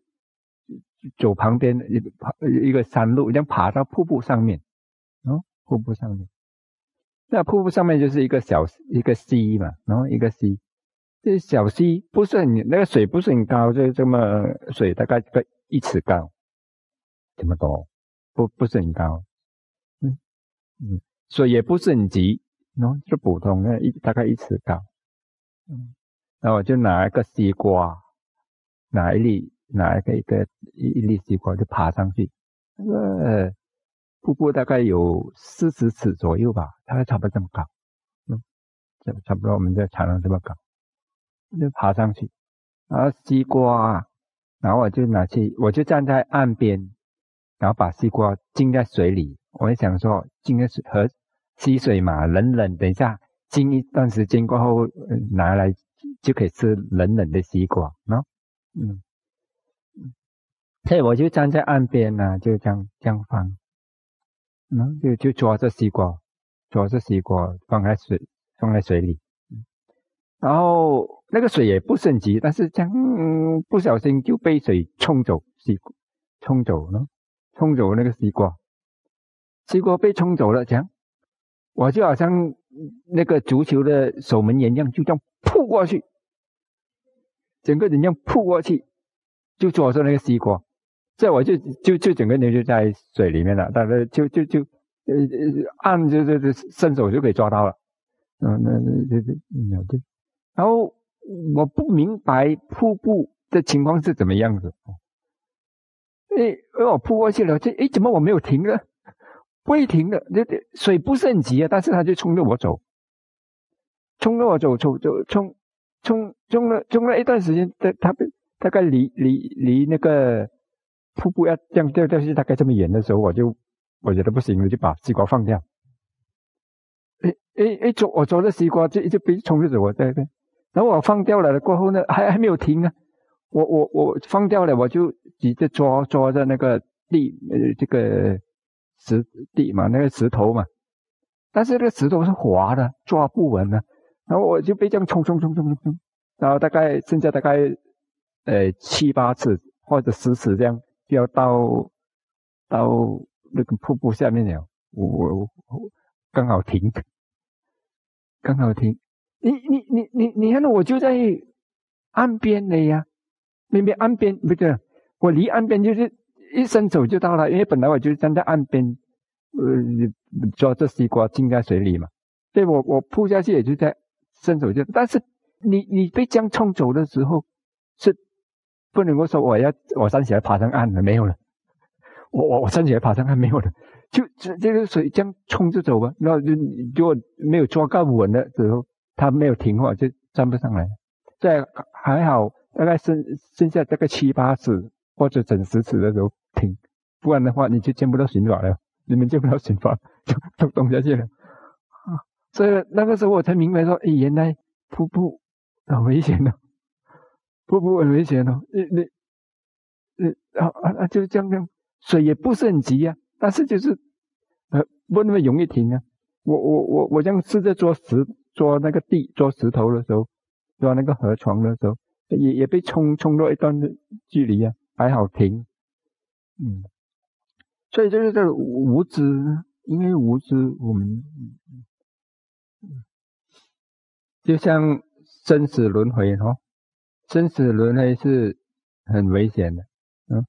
走旁边一爬一个山路，这样爬到瀑布上面。哦，瀑布上面，那瀑布上面就是一个小一个溪嘛，然后一个溪，这小溪不是很那个水不是很高，就这么水大概个一尺高，这么多，不不是很高。嗯嗯，水也不是很急，喏，就普通的，一大概一尺高。嗯，然后我就拿一个西瓜，拿一粒，拿一个一个一一粒西瓜就爬上去。那个瀑布大概有四十尺左右吧，大概差不多这么高。嗯，差差不多我们这长廊这么高，就爬上去。然后西瓜，然后我就拿去，我就站在岸边，然后把西瓜浸在水里。我也想说，浸在水和溪水嘛，冷冷。等一下浸一段时间过后，拿来就可以吃冷冷的西瓜，喏，嗯所以我就站在岸边呢，就这样这样放，嗯，就就抓着西瓜，抓着西瓜放在水放在水里，然后那个水也不升级，但是这样不小心就被水冲走西瓜冲走了，冲走那个西瓜。西瓜被冲走了，这样，我就好像那个足球的守门员一样，就这样扑过去，整个人这样扑过去，就抓住那个西瓜，这我就就就整个人就在水里面了，但是就就就呃呃按就就就伸手就可以抓到了，嗯，那那这这对，然后我不明白瀑布的情况是怎么样子，哎，我扑过去了，这哎怎么我没有停呢？不会停的，这这水不是很急啊，但是他就冲着我走，冲着我走，冲就冲冲冲了冲了一段时间，他他大概离离离那个瀑布要这样掉掉下去大概这么远的时候，我就我觉得不行了，就把西瓜放掉。哎哎哎，走我走的西瓜就就被冲着走，我在那，然后我放掉了过后呢，还还没有停啊，我我我放掉了，我就急着抓抓着那个地呃这个。石地嘛，那个石头嘛，但是那个石头是滑的，抓不稳的。然后我就被这样冲冲冲冲冲冲，然后大概剩下大概呃七八次或者十次这样，就要到到那个瀑布下面了。我我刚好停，刚好停。你你你你你看，我就在岸边的呀，明明岸边不对，我离岸边就是。一伸手就到了，因为本来我就站在岸边，呃，抓着西瓜浸在水里嘛。对我，我扑下去也就在伸手就。但是你你被江冲走的时候，是不能够说我要我站起来爬上岸了没有了。我我我站起来爬上岸没有了，就这这个水这样冲着走吧。然后就就没有抓够稳的时候，它没有停的话就站不上来。在还好，大概剩剩下大概七八尺或者整十尺的时候。停，不然的话你就见不到刑法了，你们见不到刑法，就都动下去了！所以那个时候我才明白说，哎，原来瀑布很危险的，瀑布很危险的。你你你啊啊啊！就是这样这样，水也不是很急啊，但是就是呃不那么容易停啊。我我我我这样试着捉石捉那个地捉石头的时候，捉那个河床的时候，也也被冲冲落一段的距离啊，还好停。嗯，所以就是这个无知，因为无知，我们就像生死轮回哈，生死轮回是很危险的，嗯，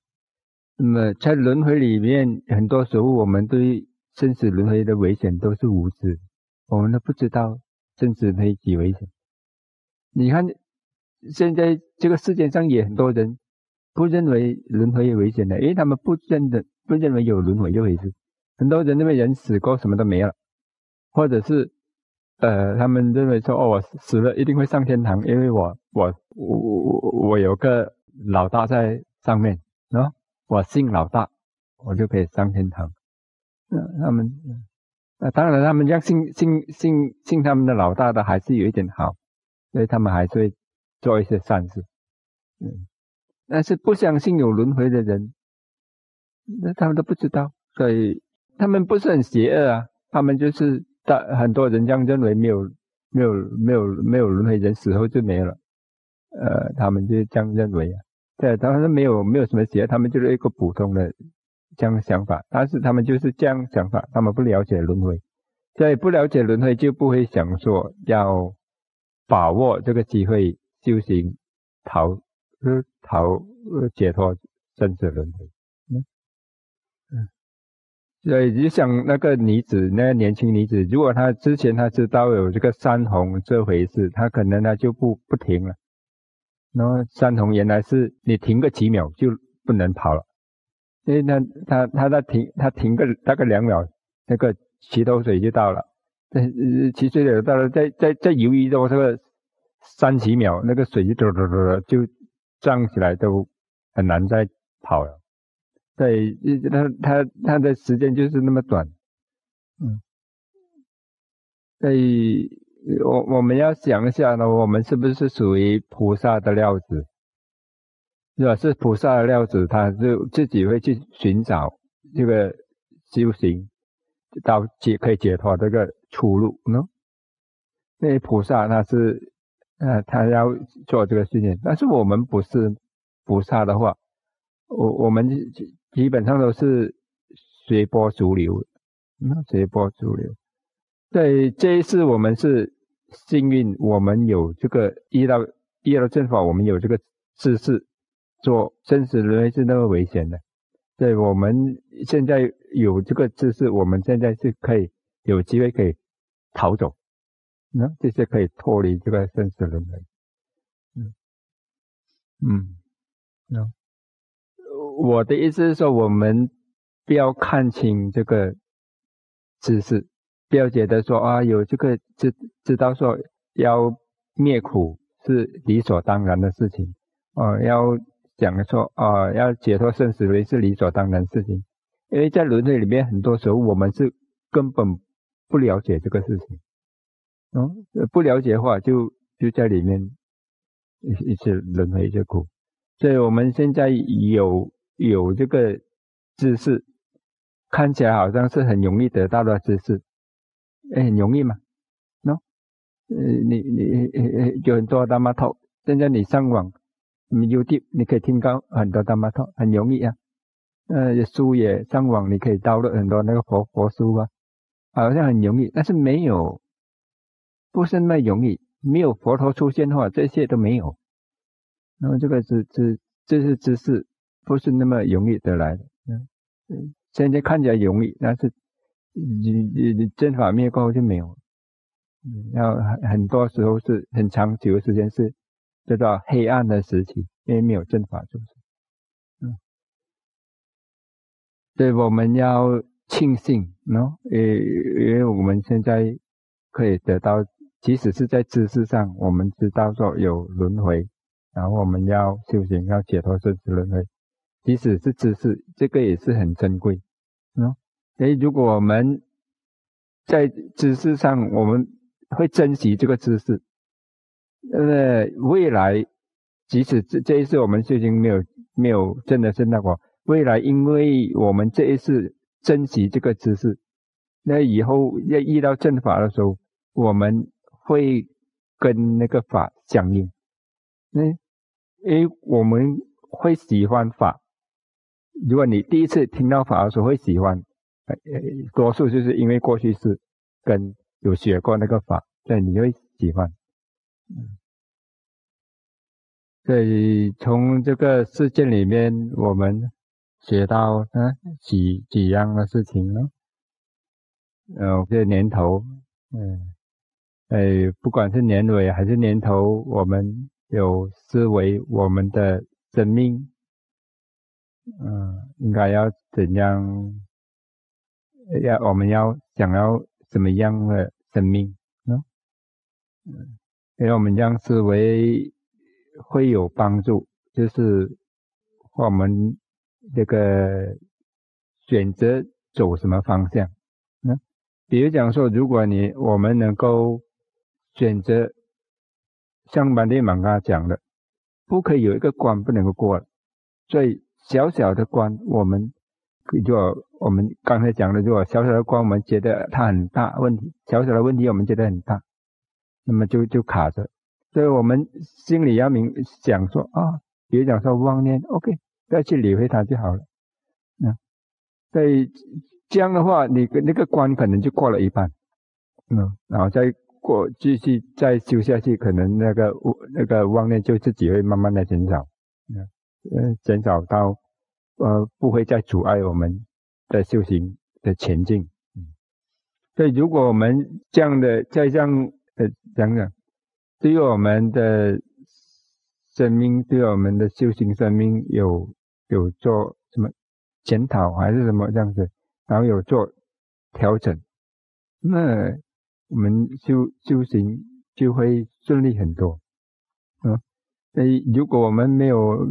那么在轮回里面，很多时候我们对生死轮回的危险都是无知，我们都不知道生死轮回几危险。你看，现在这个世界上也很多人。不认为轮回有危险的，因为他们不认的不认为有轮回这回事。很多人认为人死过什么都没了，或者是呃，他们认为说哦，我死了一定会上天堂，因为我我我我有个老大在上面，喏，我姓老大，我就可以上天堂。那，他们那当然，他们要信信信信他们的老大的还是有一点好，所以他们还是会做一些善事。嗯。但是不相信有轮回的人，那他们都不知道，所以他们不是很邪恶啊。他们就是大很多人这样认为，没有没有没有没有轮回，人死后就没了。呃，他们就这样认为啊。对，他们没有没有什么邪，他们就是一个普通的这样想法。但是他们就是这样想法，他们不了解轮回，所以不了解轮回就不会想说要把握这个机会修行逃。逃解脱生死轮回，所以就像那个女子，那个年轻女子，如果她之前她知道有这个山洪这回事，她可能她就不不停了。然后山洪原来是你停个几秒就不能跑了，因为她她她在停她停个大概两秒，那个齐头水就到了，这齐水流到了，再再再游一到这个三几秒，那个水就嘟嘟嘟就。涨起来都很难再跑了，对，他他他的时间就是那么短，嗯，所以我我们要想一下呢，我们是不是属于菩萨的料子？如果是菩萨的料子，他就自己会去寻找这个修行到解可以解脱这个出路呢？那菩萨他是。呃，他要做这个训练，但是我们不是菩萨的话，我我们基本上都是随波逐流，那随波逐流，对，这一次我们是幸运，我们有这个遇到遇到正法，我们有这个知识，做生死轮回是那么危险的。对，我们现在有这个知识，我们现在是可以有机会可以逃走，那这些可以脱离这个生死轮回。嗯嗯，那我的意思是说，我们不要看清这个知识。不要觉得说啊，有这个知知道说要灭苦是理所当然的事情，哦，要讲说啊，要解脱生死为是理所当然事情，因为在轮回里面，很多时候我们是根本不了解这个事情，嗯，不了解的话，就就在里面一一直轮回着苦，所以我们现在有有这个知识，看起来好像是很容易得到的知识。哎，很容易嘛，喏，呃，你你呃有很多大妈头，现在你上网，你 YouTube 你可以听到很多大妈头，很容易啊。呃，书也上网，你可以导了很多那个佛佛书啊，好像很容易，但是没有，不是那么容易，没有佛陀出现的话，这些都没有。那么这个知知这是知识，不是那么容易得来的。嗯嗯，现在看起来容易，但是。你你你正法灭过后就没有，嗯要很很多时候是很长久的时间是叫做黑暗的时期，因为没有正法就是，嗯，所以我们要庆幸喏，呃，因为我们现在可以得到，即使是在知识上，我们知道说有轮回，然后我们要修行要解脱生死轮回，即使是知识，这个也是很珍贵，喏。所以，如果我们在知识上，我们会珍惜这个知识，呃，未来即使这这一次我们修行没有没有真的是那个，未来因为我们这一次珍惜这个知识，那以后要遇到正法的时候，我们会跟那个法相应，嗯，因为我们会喜欢法。如果你第一次听到法的时候会喜欢。呃，多数就是因为过去是跟有学过那个法，所以你会喜欢。所以从这个事件里面，我们学到嗯几几样的事情呢？呃，这年头，嗯，哎，不管是年尾还是年头，我们有思维我们的生命，嗯，应该要怎样？要我们要想要什么样的生命呢？嗯，因为我们这样思维会有帮助，就是我们这个选择走什么方向。嗯，比如讲说，如果你我们能够选择像班尼玛刚讲的，不可以有一个关不能够过了，所以小小的关我们。就我们刚才讲的，如果小小的关，我们觉得它很大问题，小小的问题我们觉得很大，那么就就卡着。所以我们心里要明想说啊，比如讲说妄念，OK，不要去理会它就好了。嗯，所以这样的话，你那个关可能就过了一半，嗯，然后再过继续再修下去，可能那个那个妄念就自己会慢慢的减少，嗯，呃，减少到。呃，不会再阻碍我们的修行的前进。嗯，所以如果我们这样的再这样呃讲讲，对于我们的生命，对我们的修行生命有有做什么检讨还是什么这样子，然后有做调整，那我们修修行就会顺利很多。嗯，所以如果我们没有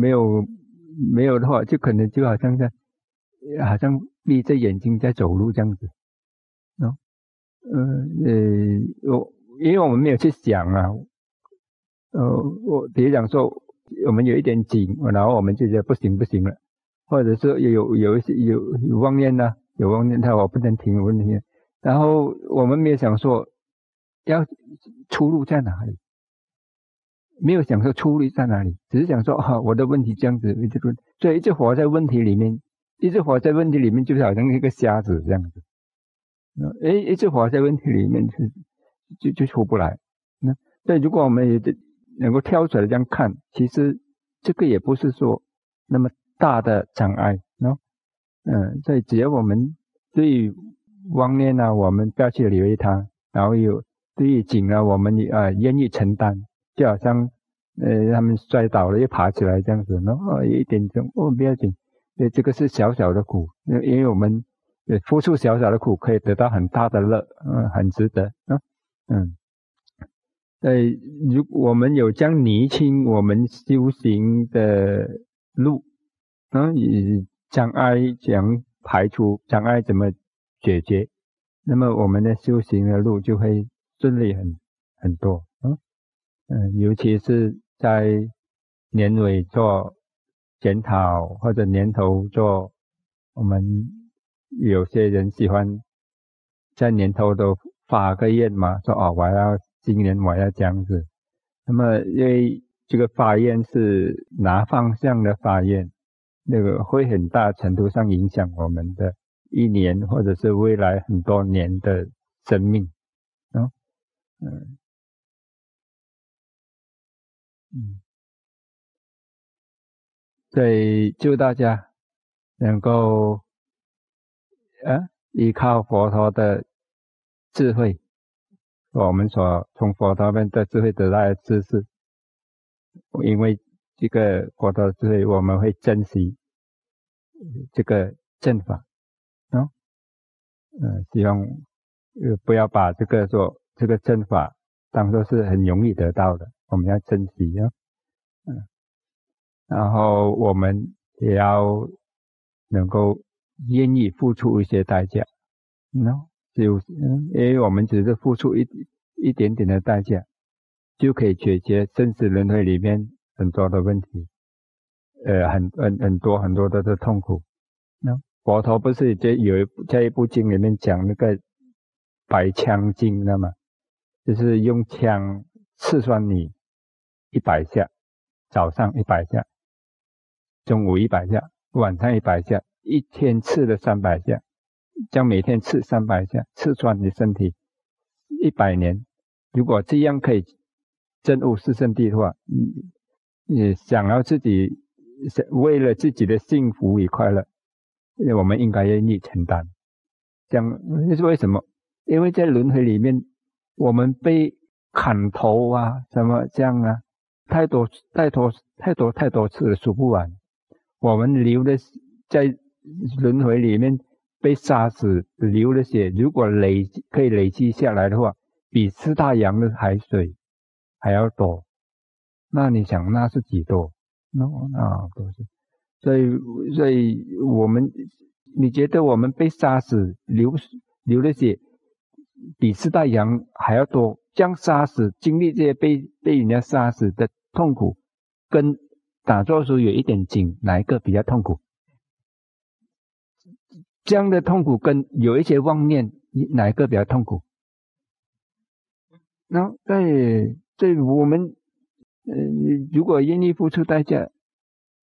没有。没有的话，就可能就好像在，好像闭着眼睛在走路这样子，喏，嗯呃，我因为我们没有去想啊，呃，我比如讲说，我们有一点紧，然后我们就觉得不行不行了，或者是有有一些有有妄念呐，有妄念，他我不能停，不能停，然后我们没有想说，要出路在哪里？没有想说出路在哪里，只是想说啊，我的问题这样子一直问，所以一直活在问题里面，一直活在问题里面，就好像一个瞎子这样子。那哎，一直活在问题里面，是就就出不来。那所以如果我们也能够跳出来这样看，其实这个也不是说那么大的障碍，喏，嗯，所以只要我们对于妄念啊，我们不要去理会它，然后有对于景呢，我们啊愿意承担，就好像呃他们摔倒了又爬起来这样子，喏，一点钟哦不要紧。对，这个是小小的苦，因因为我们付出小小的苦，可以得到很大的乐，嗯，很值得，嗯嗯。对，如我们有将厘清我们修行的路，嗯，障碍讲排除，障碍怎么解决，那么我们的修行的路就会顺利很很多，嗯，尤其是在年尾做。检讨或者年头做，我们有些人喜欢在年头都发个愿嘛，说哦，我要今年我要这样子。那么因为这个发愿是拿方向的发愿，那个会很大程度上影响我们的一年或者是未来很多年的生命。嗯嗯嗯。所以，祝大家能够，啊，依靠佛陀的智慧，我们所从佛陀们的智慧得来的知识，因为这个佛陀智慧，我们会珍惜这个正法，啊，嗯，希望呃不要把这个说这个正法当做是很容易得到的，我们要珍惜啊，嗯。然后我们也要能够愿意付出一些代价，no，就因为我们只是付出一一点点的代价，就可以解决生死轮回里面很多的问题，呃，很很很多很多的的痛苦。那佛陀不是在有一在一部经里面讲那个百枪经的嘛，就是用枪刺穿你一百下，早上一百下。中午一百下，晚上一百下，一天刺了三百下，将每天刺三百下，刺穿你身体一百年。如果这样可以证悟四圣地的话，你你想要自己为了自己的幸福与快乐，我们应该愿意承担。这样这是为什么？因为在轮回里面，我们被砍头啊，什么这样啊，太多太多太多太多次了，数不完。我们流的在轮回里面被杀死流的血，如果累可以累积下来的话，比四大洋的海水还要多。那你想，那是几多？那那都是。所以，所以我们，你觉得我们被杀死流流的血比四大洋还要多？将杀死经历这些被被人家杀死的痛苦，跟。打坐时有一点紧，哪一个比较痛苦？这样的痛苦跟有一些妄念，哪一个比较痛苦？那在在我们，呃，如果愿意付出代价，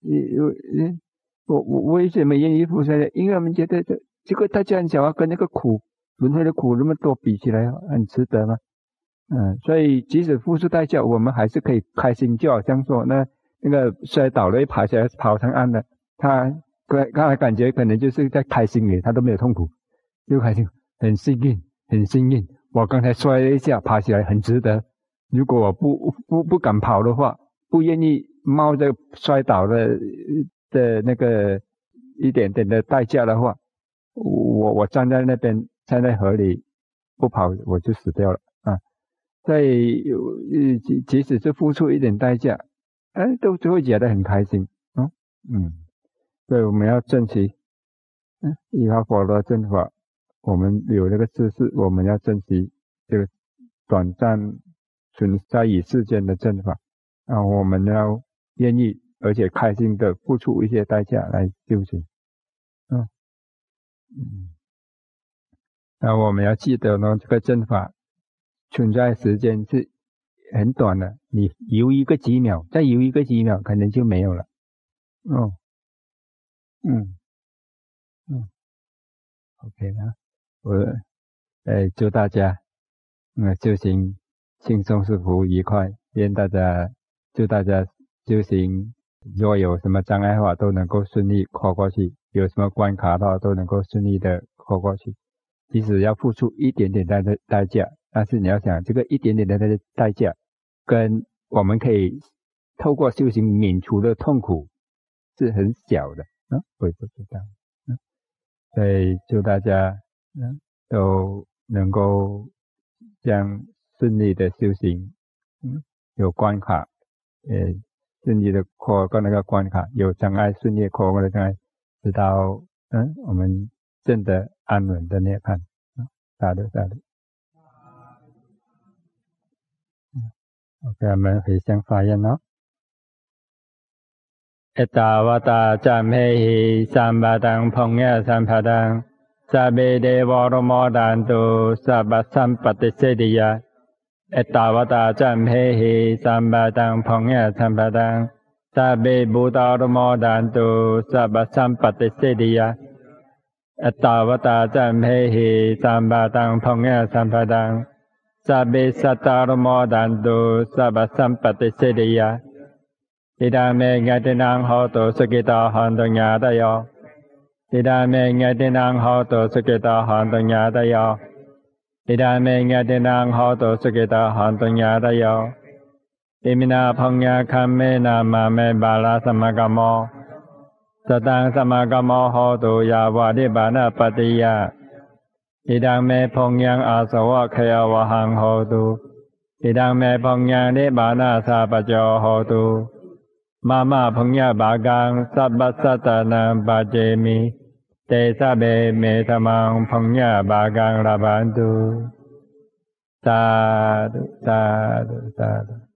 有呃，我我为什么愿意付出代价？因为我们觉得这这个代价很小啊，跟那个苦轮回的苦那么多比起来，很值得吗？嗯，所以即使付出代价，我们还是可以开心，就好像说那。那个摔倒了，一爬起来跑上岸的，他刚刚才感觉可能就是在开心里，他都没有痛苦，又开心，很幸运，很幸运。我刚才摔了一下，爬起来很值得。如果我不不不敢跑的话，不愿意冒着摔倒的的那个一点点的代价的话，我我站在那边，站在河里不跑，我就死掉了在有呃即即使是付出一点代价。哎，都都会觉得很开心，嗯嗯，所以我们要珍惜，嗯，依靠佛的正法，我们有这个知识，我们要珍惜这个短暂存在于世间的正法，啊，我们要愿意而且开心的付出一些代价来修行，嗯嗯，那我们要记得呢，这个正法存在时间是。很短的，你游一个几秒，再游一个几秒，可能就没有了。哦，嗯，嗯，OK 啊，我呃，祝大家，嗯，修行轻松舒服愉快，愿大家，祝大家修行，若有什么障碍话，都能够顺利跨过去；有什么关卡的话，都能够顺利的跨过去。即使要付出一点点代代代价，但是你要想，这个一点点的代代价，跟我们可以透过修行免除的痛苦，是很小的。嗯，我也不知道。嗯，所以祝大家，嗯，都。能够这样顺利的修行，嗯，有关卡，呃，顺利的跨过那个关卡，有障碍顺利跨过的障碍，直到嗯，我们证得安稳的涅槃，啊，大的大的。 โอเคท่ကဲမဖေစံဖာယနောเนาะเอตาวตาจามเฮหิสัมปตังพงเงสัมปดังสัพเดวรมดันตุสัพสัมปติเสติยะเอตาวตาจามเฮหิสัมปตังพงเงสัมปดังสัพบูตารมดันตุสัพสัมปติเสติยะเอตาวตาจามเฮหิสัมปตังพงเงสัมปดัง သဗ္ဗေသတ္တရမောတံတုသဗ္ဗသမ္ပတိစေတယဣဒာမေငတနံဟောတုသကိတာဟံတညာတယောဣဒာမေငတနံဟောတုသကိတာဟံတညာတယောဣဒာမေငတနံဟောတုသကိတာဟံတညာတယောဣမိနာဖောင်ညာခံမေနာမမေပါလာသမကမောသတံသမကမောဟောတုယာဝတိပါဏပတ္တိယ ဣဒံမေဖုန်ယံအာသဝခယဝဟံဟောတုဣဒံမေဖုန်ယံနိဗ္ဗာနသာပကြောဟောတုမမဖုန်ယဘာကံသဗ္ဗသတ္တနံပါတေမိတေသဗေမေသမံဖုန်ယဘာကံရဗန္တုသာဓုသာဓုသာဓု